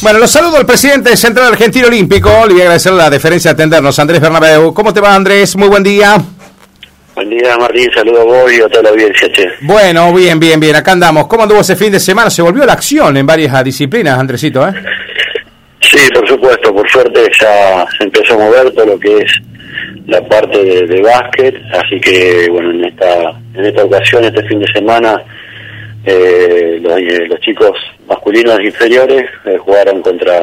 Bueno, los saludo al presidente Central Argentino Olímpico. Le voy a agradecer la deferencia de atendernos, Andrés Bernabeu. ¿Cómo te va, Andrés? Muy buen día. Buen día, Martín. Saludo a vos y a toda la audiencia, che. Bueno, bien, bien, bien. Acá andamos. ¿Cómo anduvo ese fin de semana? Se volvió la acción en varias disciplinas, Andresito, ¿eh? Sí, por supuesto. Por suerte ya se empezó a mover todo lo que es la parte de, de básquet. Así que, bueno, en esta, en esta ocasión, este fin de semana, eh, los, eh, los chicos masculinos inferiores eh, jugaron contra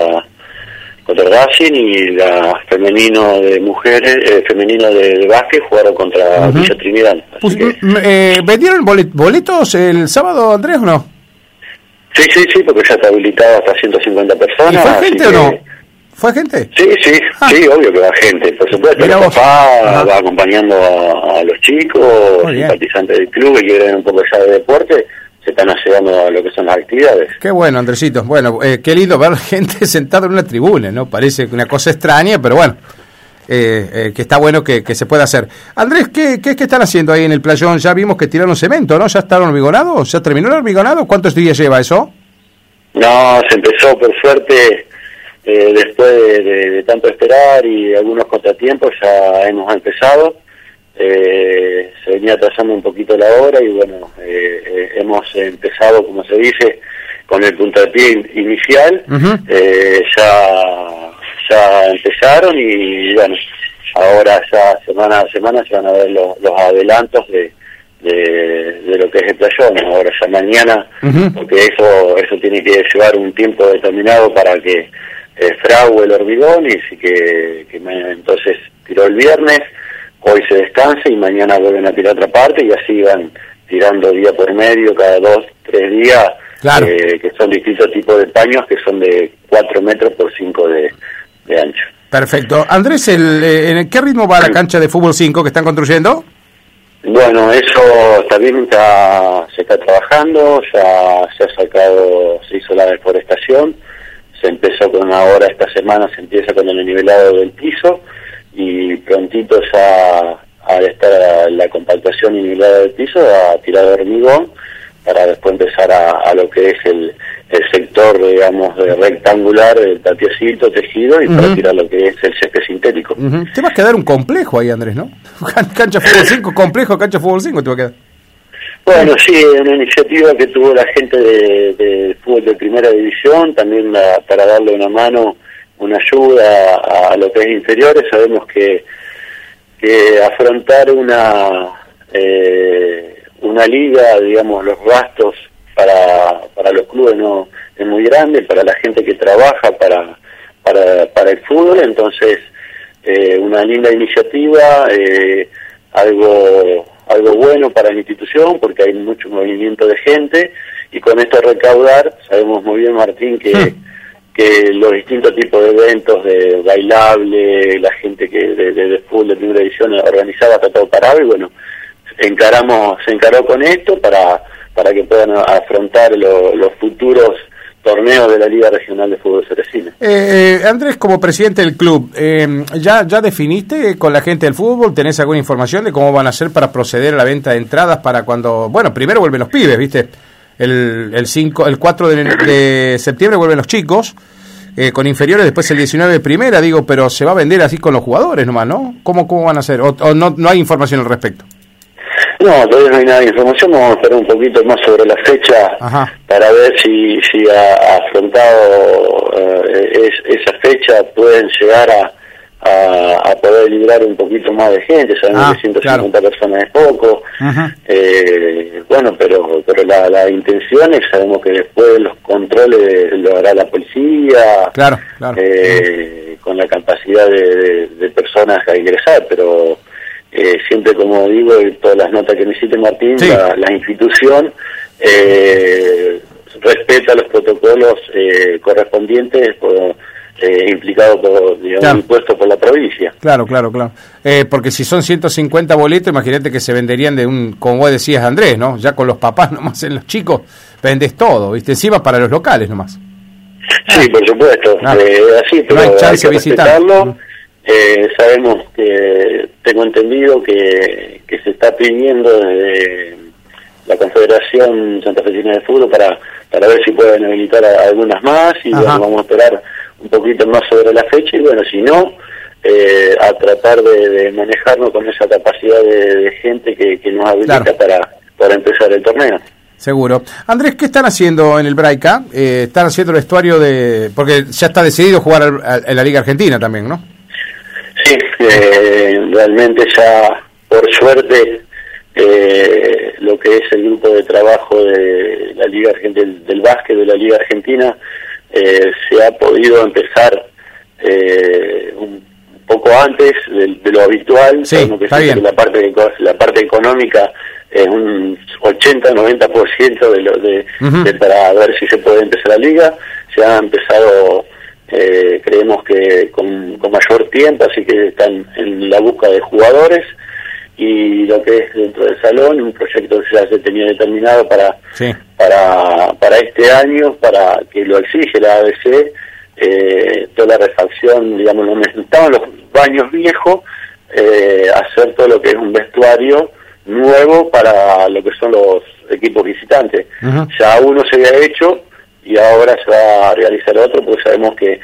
contra Racing y la femenino de mujeres eh, femenino de, de básquet jugaron contra Villa Trinidad Pues, que- mm, eh, ¿Vendieron bolet- boletos el sábado, Andrés, o no? sí sí sí porque ya está habilitado hasta 150 ¿Y personas fue así gente o que- no? ¿Fue gente? Sí, sí, Ah. sí, obvio que va gente, por supuesto. El papá va acompañando a, a los chicos, simpatizantes del club que quieren un poco ya de deporte, se están llegando a lo que son las actividades. Qué bueno, Andresito. Bueno, eh, qué lindo ver gente sentada en una tribuna, ¿no? Parece una cosa extraña, pero bueno, eh, eh, que está bueno que, que se pueda hacer. Andrés, ¿qué, qué, qué están haciendo ahí en el playón? Ya vimos que tiraron cemento, ¿no? ¿Ya estaron hormigonados? ¿Ya terminó el hormigonado? ¿Cuántos días lleva eso? No, se empezó por suerte, eh, después de, de- de tanto esperar y algunos contratiempos, ya hemos empezado. Eh, se venía atrasando un poquito la hora y bueno, eh, eh, hemos empezado, como se dice, con el puntapié in- inicial. Eh, ya, ya empezaron y bueno, ahora ya semana a semana se van a ver los, los adelantos de, de, de lo que es el playón. Ahora ya mañana, porque eso eso tiene que llevar un tiempo determinado para que eh, frague el hormigón y que, que ma- entonces tiró el viernes, hoy se descansa y mañana vuelven a tirar otra parte y así van tirando día por medio, cada dos, tres días, Claro. eh, que son distintos tipos de paños que son de 4 metros por 5 de, de ancho. Perfecto. Andrés, el, eh, ¿en qué ritmo va la cancha de fútbol 5 que están construyendo? Bueno, eso también está, se está trabajando, ya se ha sacado, se hizo la deforestación, se empezó con ahora esta semana, se empieza con el nivelado del piso y prontito ya al estar la compactación y nivelado del piso a tirar hormigón para después empezar a, a lo que es el, el sector, digamos, de rectangular, el tapiecito, tejido y para tirar lo que es el césped sintético. Te va a quedar un complejo ahí, Andrés, ¿no? Can- Cancha fútbol 5, complejo, cancha fútbol 5 te va a quedar. Bueno, sí, una iniciativa que tuvo la gente de, de fútbol de primera división, también la- para darle una mano, una ayuda a, a lo que es inferiores. Sabemos que, que afrontar una eh, una liga, digamos, los gastos para, para los clubes no es muy grande, para la gente que trabaja para, para, para el fútbol, entonces eh, una linda iniciativa, eh, algo algo bueno para la institución porque hay mucho movimiento de gente y con esto recaudar, sabemos muy bien Martín que, Hmm. Que los distintos tipos de eventos de bailable, la gente que de, de, de fútbol de primera división organizaba está todo parado y bueno, encaramos, se encaró con esto para, para que puedan afrontar lo- los futuros torneos de la Liga Regional de Fútbol Ceresina. Eh, eh, Andrés, como presidente del club, eh, ¿ya, ¿ya definiste con la gente del fútbol? ¿Tenés alguna información de cómo van a hacer para proceder a la venta de entradas para cuando... Bueno, primero vuelven los pibes, ¿viste? El, el, 5, el 4 de, de septiembre vuelven los chicos, eh, con inferiores, después el 19 de primera, digo, pero se va a vender así con los jugadores nomás, ¿no? ¿Cómo, cómo van a hacer? ¿O, o no, no hay información al respecto? No, todavía no hay nada de información, vamos a esperar un poquito más sobre la fecha Ajá. para ver si, si ha afrontado eh, es- esa fecha pueden llegar a, a, a poder librar un poquito más de gente, sabemos Ah, que 150 claro. personas es poco, eh, bueno, pero pero la, la intención es, sabemos que después los controles lo hará la policía, Claro, claro. eh, con la capacidad de, de- de personas a ingresar, pero eh, siempre como digo, y todas las notas que necesite Martín, Sí. la, la institución eh, respeta los protocolos eh, correspondientes por, eh, implicados por, digamos, Claro. impuestos por la provincia. Claro, claro, claro. Eh, porque si son 150 boletos, imagínate que se venderían de un, como vos decías, Andrés, ¿no? Ya con los papás nomás en los chicos, vendes todo, ¿viste? Encima para los locales nomás. Sí, por supuesto, Ah. eh, así, pero No hay chance que de visitar. respetarlo. Mm. Eh, sabemos que, tengo entendido que, que se está pidiendo desde, la Confederación Santa Fecina de Fútbol para, para ver si pueden habilitar algunas más y vamos a esperar un poquito más sobre la fecha y bueno, si no, eh, a tratar de, manejarnos con esa capacidad de, gente que, nos habilita para, para empezar el torneo. Seguro. Andrés, ¿qué están haciendo en el Braica? Eh, están haciendo el vestuario de... Porque ya está decidido jugar en la Liga Argentina también, ¿no? Sí, eh, realmente ya, por suerte, eh, lo que es el grupo de trabajo de la Liga Argentina, del, básquet de la Liga Argentina, eh, se ha podido empezar eh, un poco antes de, lo habitual, sí, está bien. la parte la parte económica es un 80-90% de lo de, de, para ver si se puede empezar la liga, se ha empezado eh, creemos que con, con mayor tiempo, así que están en la busca de jugadores. Y lo que es dentro del salón, un proyecto que ya se tenía determinado para, para, para este año, para que lo exige la ABC, eh, toda la refacción, digamos, no necesitaban los baños viejos, eh, hacer todo lo que es un vestuario nuevo para lo que son los equipos visitantes. Ya uno se había hecho y ahora se va a realizar otro, porque sabemos que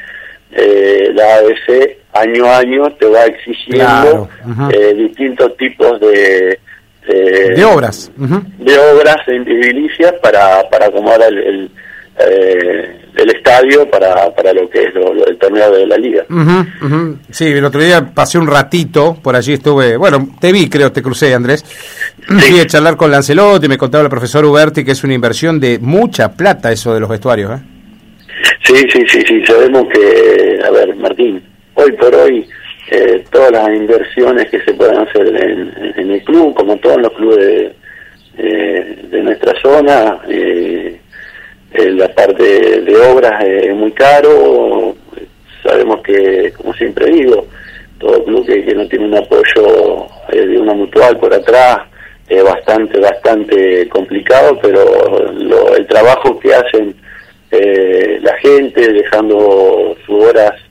eh, la ABC año a año te va exigiendo eh, distintos tipos de de obras de obras edilicias para para acomodar el, el, eh, el estadio para, para lo que es el torneo de la liga. Sí, el otro día pasé un ratito, por allí estuve, bueno, te vi, creo, te crucé, Andrés. Fui a charlar con Lancelot y me contaba el profesor Uberti que es una inversión de mucha plata eso de los vestuarios. ¿eh? Sí, sí, sí, sí, sabemos que, a ver, Martín, hoy por hoy eh, todas las inversiones que se puedan hacer en, el club, como todos los clubes de, de nuestra zona, eh, la parte de obras es muy caro, sabemos que, como siempre digo, todo club que, no tiene un apoyo eh, de una mutual por atrás es bastante, bastante complicado, pero el trabajo que hacen eh, la gente, dejando sus horas eh,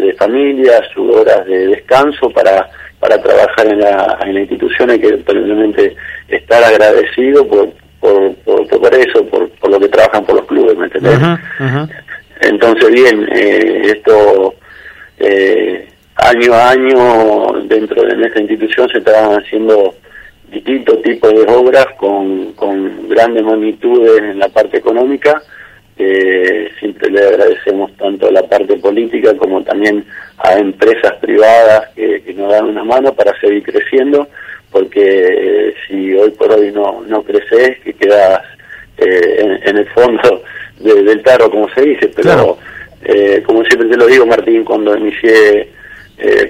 de familia, sus horas de descanso para para trabajar en la, en la institución hay que probablemente estar agradecido por, por, por, eso, por, por, lo que trabajan por los clubes, ¿me entendés? Entonces, bien, eh, esto eh, año a año dentro de nuestra institución se están haciendo distintos tipos de obras con, con grandes magnitudes en la parte económica. Eh, siempre le agradecemos tanto a la parte política como también a empresas privadas que, que nos dan una mano para seguir creciendo porque eh, si hoy por hoy no, no creces, que quedas eh, en, el fondo del tarro, como se dice, pero eh, como siempre te lo digo, Martín, cuando inicié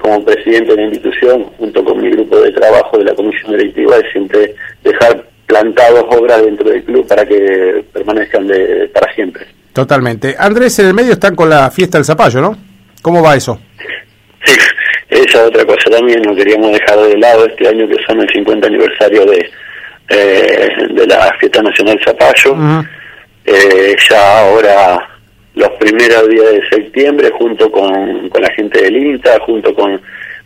como presidente de la institución, junto con mi grupo de trabajo de la comisión directiva, es siempre dejar plantados obras dentro del club para que permanezcan de, para siempre. Totalmente. Andrés, en el medio están con la fiesta del zapallo, ¿no? ¿Cómo va eso? Sí, esa otra cosa también no queríamos dejar de lado este año que son el 50 aniversario de, eh, de la Fiesta Nacional Zapallo. eh, ya ahora los primeros días de septiembre, junto con, con la gente del INTA, junto con,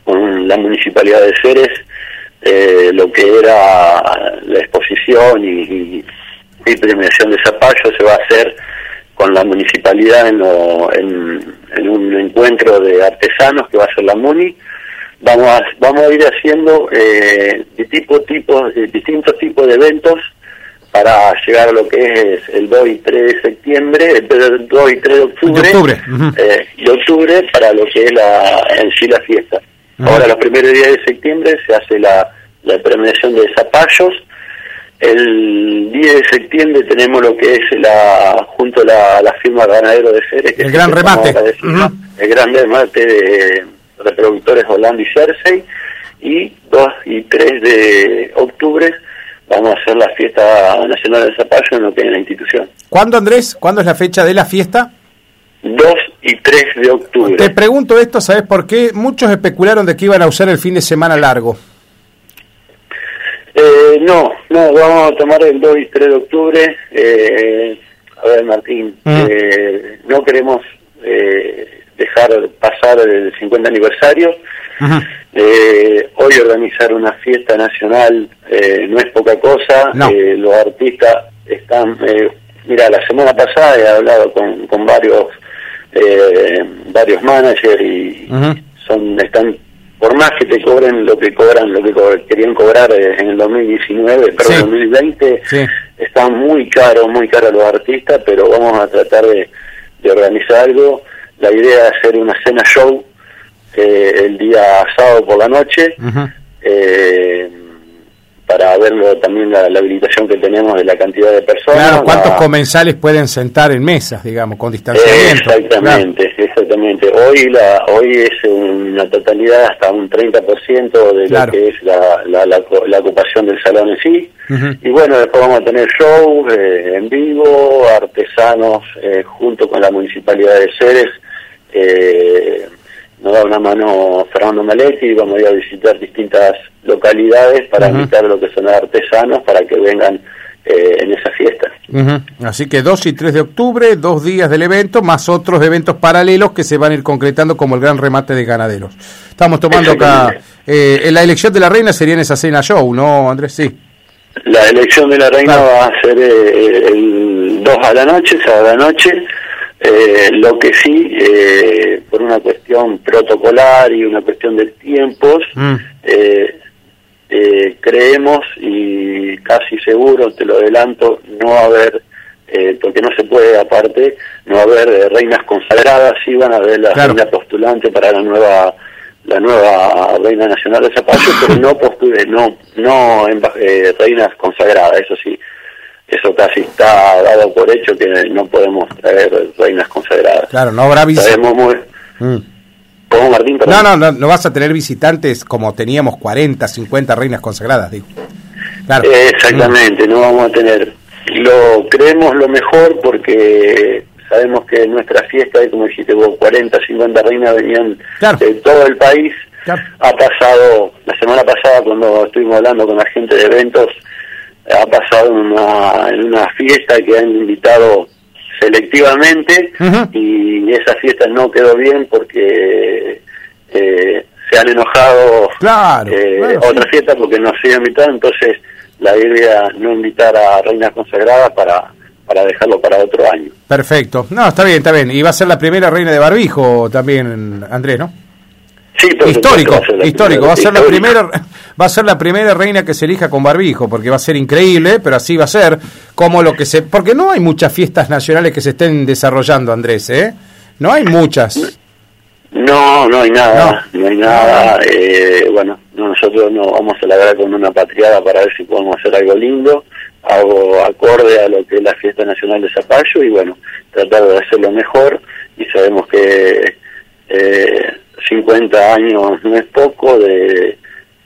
con la Municipalidad de Ceres, eh, lo que era la exposición y, y, premiación de Zapallo se va a hacer con la municipalidad en, en, un encuentro de artesanos que va a ser la MUNI. Vamos a, vamos a ir haciendo eh, de tipo, tipo, de distintos tipos de eventos para llegar a lo que es el 2 y 3 de septiembre, el 2 y 3 de octubre, octubre. Eh, y octubre para lo que es la, en sí la fiesta. Ahora, los primeros días de septiembre se hace la, la premiación de zapallos, el 10 de septiembre tenemos lo que es la junto a la, firma Ganadero de Ceres. Que el gran remate. El gran remate de reproductores Holanda y Jersey. Y 2 y 3 de octubre vamos a hacer la fiesta nacional de Zapallo en lo que es la institución. ¿Cuándo, Andrés? ¿Cuándo es la fecha de la fiesta? 2 y 3 de octubre. Te pregunto esto, ¿sabes por qué? Muchos especularon de que iban a usar el fin de semana largo. Eh, no, no, vamos a tomar el 2 y 3 de octubre. Eh, a ver, Martín, mm. eh, no queremos eh, dejar pasar el 50 aniversario. Eh, hoy organizar una fiesta nacional eh, no es poca cosa. Eh, los artistas están. mira, la semana pasada he hablado con, con varios varios managers y son están por más que te cobren lo que cobran, lo que querían cobrar en el 2019, pero en 2020, están muy caros, muy caros los artistas, pero vamos a tratar de, de organizar algo. La idea es hacer una cena show eh, el día sábado por la noche, eh, para verlo también la, habilitación que tenemos de la cantidad de personas. Claro, ¿cuántos comensales pueden sentar en mesas, digamos, con distanciamiento? exactamente, exactamente. Hoy la hoy es una totalidad hasta un 30% de lo que es la, la, ocupación del salón en sí. Y bueno, después vamos a tener show eh, en vivo, artesanos junto con la Municipalidad de Ceres. Eh, nos da una mano Fernando Maletti y vamos a ir a visitar distintas localidades para invitar a lo que son artesanos para que vengan eh, en esa fiesta. Así que 2 y 3 de octubre, dos días del evento, más otros eventos paralelos que se van a ir concretando como el gran remate de ganaderos. Estamos tomando acá, eh, la elección de la reina sería en esa cena show, ¿no, Andrés? Sí. La elección de la reina va a ser eh, el 2 a la noche, sábado a la noche. Eh, lo que sí, eh, por una cuestión protocolar y una cuestión de tiempos, mm. eh, eh, creemos y casi seguro, te lo adelanto, no va a haber, porque no se puede aparte, no va a haber reinas consagradas, sí van a haber las reinas postulantes para la nueva la nueva reina nacional de Zapallo, pero no postule, no no reinas consagradas, eso sí eso casi está dado por hecho que no podemos traer reinas consagradas. Claro, no habrá visitantes. Muy... Mm. Martín? No, no, no, no vas a tener visitantes como teníamos 40, 50 reinas consagradas, digo. Claro. Exactamente, no vamos a tener. Lo creemos lo mejor porque sabemos que en nuestra fiesta, como dijiste vos, 40, 50 reinas venían de todo el país. Ha pasado, la semana pasada cuando estuvimos hablando con la gente de eventos, ha pasado en una, en una fiesta que han invitado selectivamente y esa fiesta no quedó bien porque eh, se han enojado eh, otra fiesta porque no se invitado, entonces la idea no invitar a reinas consagradas para para dejarlo para otro año. Perfecto. No, está bien, está bien. Y va a ser la primera reina de barbijo también, Andrés, ¿no? Sí, histórico, histórico. Va a ser la primera, va a ser la primera reina que se elija con barbijo, porque va a ser increíble, pero así va a ser como lo que se, porque no hay muchas fiestas nacionales que se estén desarrollando, Andrés, ¿eh? No hay muchas. No, no hay nada, no, hay nada. Eh, bueno, nosotros nos vamos a lograr con una patriada para ver si podemos hacer algo lindo, algo acorde a lo que es la fiesta nacional de Zapallo y bueno, tratar de hacerlo mejor y sabemos que eh, 50 años no es poco de,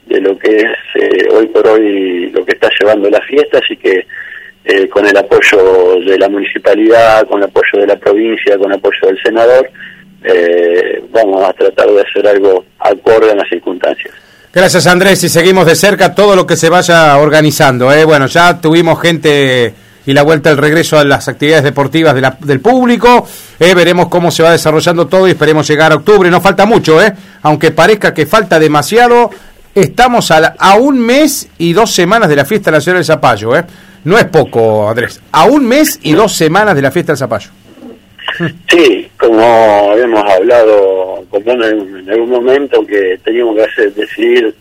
de lo que es eh, hoy por hoy lo que está llevando la fiesta, así que eh, con el apoyo de la municipalidad, con el apoyo de la provincia, con el apoyo del senador, eh, vamos a tratar de hacer algo acorde a las circunstancias. Gracias Andrés y seguimos de cerca todo lo que se vaya organizando. ¿eh? Bueno, ya tuvimos gente y la vuelta al regreso a las actividades deportivas del público. Eh, veremos cómo se va desarrollando todo y esperemos llegar a octubre. No falta mucho, ¿eh? aunque parezca que falta demasiado. Estamos a, a un mes y dos semanas de la fiesta nacional del Zapallo. ¿eh? No es poco, Andrés. A un mes y dos semanas de la fiesta del Zapallo. Sí, como habíamos hablado en, algún momento que teníamos que hacer, decidir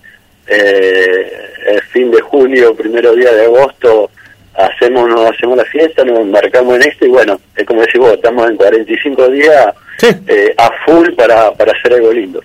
eh, el fin de julio, primero día de agosto, hacemos nos hacemos la fiesta, nos embarcamos en esto y bueno, es como decís vos, estamos en 45 días eh, a full para, para hacer algo lindo.